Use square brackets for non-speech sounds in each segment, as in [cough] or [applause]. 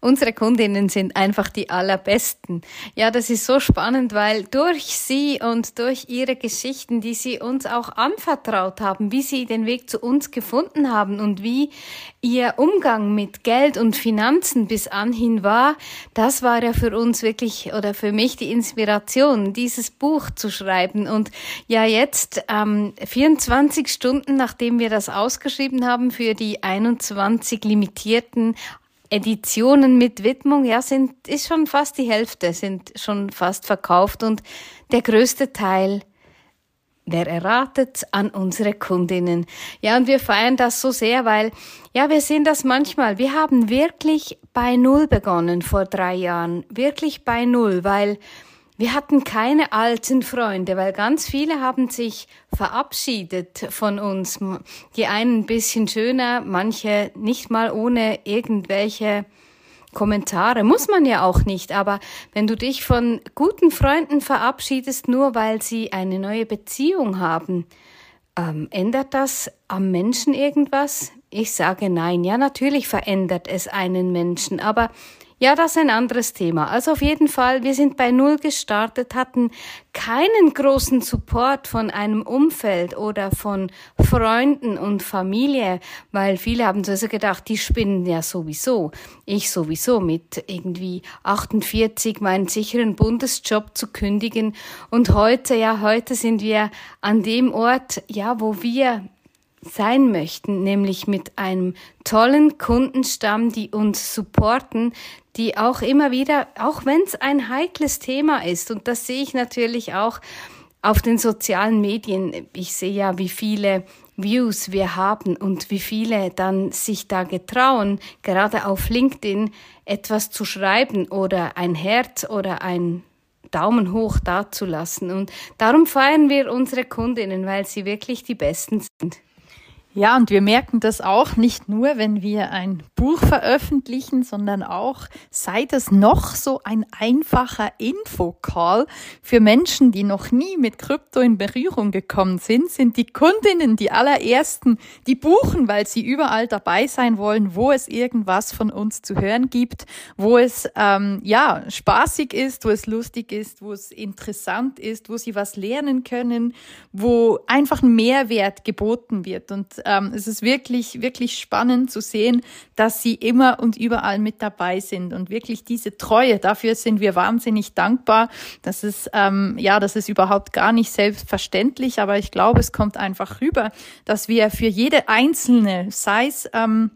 Unsere Kundinnen sind einfach die allerbesten. Ja, das ist so spannend, weil durch sie und durch ihre Geschichten, die sie uns auch anvertraut haben, wie sie den Weg zu uns gefunden haben und wie ihr Umgang mit Geld und Finanzen bis anhin war, das war ja für uns wirklich oder für mich die Inspiration, dieses Buch zu schreiben. Und ja, jetzt ähm, 24 Stunden, nachdem wir das ausgeschrieben haben für die 21 limitierten Editionen mit Widmung, ja, sind, ist schon fast die Hälfte, sind schon fast verkauft und der größte Teil, wer erratet, an unsere Kundinnen. Ja, und wir feiern das so sehr, weil, ja, wir sehen das manchmal. Wir haben wirklich bei Null begonnen vor drei Jahren. Wirklich bei Null, weil wir hatten keine alten Freunde, weil ganz viele haben sich verabschiedet von uns. Die einen ein bisschen schöner, manche nicht mal ohne irgendwelche Kommentare. Muss man ja auch nicht, aber wenn du dich von guten Freunden verabschiedest, nur weil sie eine neue Beziehung haben, ähm, ändert das am Menschen irgendwas? Ich sage nein. Ja, natürlich verändert es einen Menschen, aber ja, das ist ein anderes Thema. Also auf jeden Fall, wir sind bei Null gestartet, hatten keinen großen Support von einem Umfeld oder von Freunden und Familie, weil viele haben so also gedacht, die spinnen ja sowieso. Ich sowieso mit irgendwie 48 meinen sicheren Bundesjob zu kündigen. Und heute, ja, heute sind wir an dem Ort, ja, wo wir sein möchten, nämlich mit einem tollen Kundenstamm, die uns supporten, die auch immer wieder, auch wenn es ein heikles Thema ist, und das sehe ich natürlich auch auf den sozialen Medien, ich sehe ja, wie viele Views wir haben und wie viele dann sich da getrauen, gerade auf LinkedIn etwas zu schreiben oder ein Herz oder ein Daumen hoch dazulassen. Und darum feiern wir unsere Kundinnen, weil sie wirklich die Besten sind. Ja, und wir merken das auch nicht nur, wenn wir ein Buch veröffentlichen, sondern auch, sei das noch so ein einfacher Infocall für Menschen, die noch nie mit Krypto in Berührung gekommen sind, sind die Kundinnen die allerersten, die buchen, weil sie überall dabei sein wollen, wo es irgendwas von uns zu hören gibt, wo es ähm, ja spaßig ist, wo es lustig ist, wo es interessant ist, wo sie was lernen können, wo einfach ein Mehrwert geboten wird. Und ähm, es ist wirklich, wirklich spannend zu sehen, dass sie immer und überall mit dabei sind und wirklich diese Treue, dafür sind wir wahnsinnig dankbar. Das ist, ähm, ja, das ist überhaupt gar nicht selbstverständlich, aber ich glaube, es kommt einfach rüber, dass wir für jede einzelne, sei es ähm,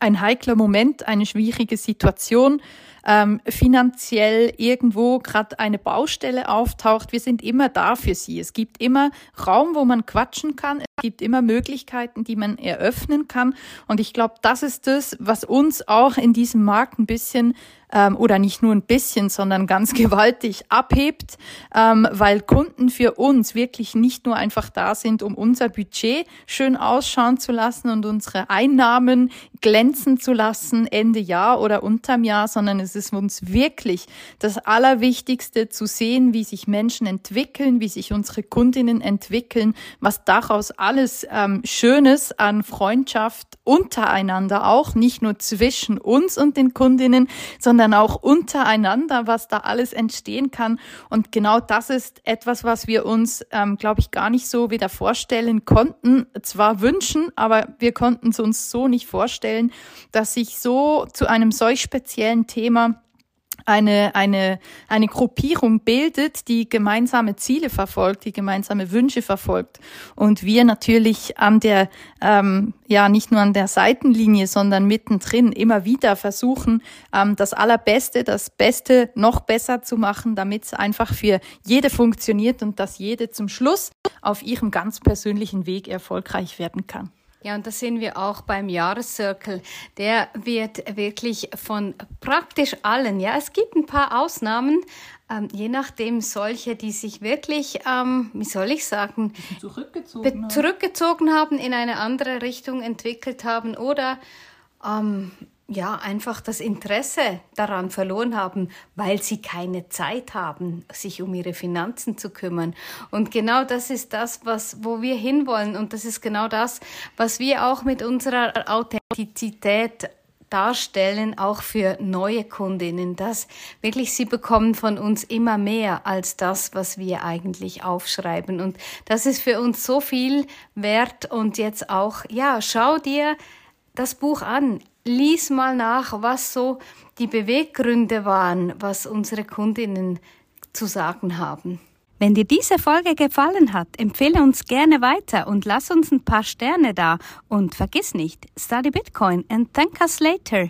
ein heikler Moment, eine schwierige Situation, ähm, finanziell irgendwo gerade eine Baustelle auftaucht, wir sind immer da für sie. Es gibt immer Raum, wo man quatschen kann. Es gibt immer Möglichkeiten, die man eröffnen kann. Und ich glaube, das ist das, was uns auch in diesem Markt ein bisschen ähm, oder nicht nur ein bisschen, sondern ganz [laughs] gewaltig abhebt, ähm, weil Kunden für uns wirklich nicht nur einfach da sind, um unser Budget schön ausschauen zu lassen und unsere Einnahmen glänzen zu lassen Ende Jahr oder unterm Jahr, sondern es ist uns wirklich das Allerwichtigste zu sehen, wie sich Menschen entwickeln, wie sich unsere Kundinnen entwickeln, was daraus alles ähm, Schönes an Freundschaft untereinander auch, nicht nur zwischen uns und den Kundinnen, sondern sondern auch untereinander, was da alles entstehen kann. Und genau das ist etwas, was wir uns, ähm, glaube ich, gar nicht so wieder vorstellen konnten. Zwar wünschen, aber wir konnten es uns so nicht vorstellen, dass sich so zu einem solch speziellen Thema eine, eine, eine Gruppierung bildet, die gemeinsame Ziele verfolgt, die gemeinsame Wünsche verfolgt. Und wir natürlich an der, ähm, ja, nicht nur an der Seitenlinie, sondern mittendrin immer wieder versuchen, ähm, das Allerbeste, das Beste noch besser zu machen, damit es einfach für jede funktioniert und dass jede zum Schluss auf ihrem ganz persönlichen Weg erfolgreich werden kann. Ja, und das sehen wir auch beim Jahrescircle. Der wird wirklich von praktisch allen, ja, es gibt ein paar Ausnahmen, ähm, je nachdem solche, die sich wirklich, ähm, wie soll ich sagen, zurückgezogen, zurückgezogen haben, in eine andere Richtung entwickelt haben oder ähm, ja, einfach das Interesse daran verloren haben, weil sie keine Zeit haben, sich um ihre Finanzen zu kümmern. Und genau das ist das, was, wo wir hinwollen. Und das ist genau das, was wir auch mit unserer Authentizität darstellen, auch für neue Kundinnen, dass wirklich sie bekommen von uns immer mehr als das, was wir eigentlich aufschreiben. Und das ist für uns so viel wert. Und jetzt auch, ja, schau dir das Buch an lies mal nach, was so die Beweggründe waren, was unsere Kundinnen zu sagen haben. Wenn dir diese Folge gefallen hat, empfehle uns gerne weiter und lass uns ein paar Sterne da. Und vergiss nicht, study Bitcoin and thank us later.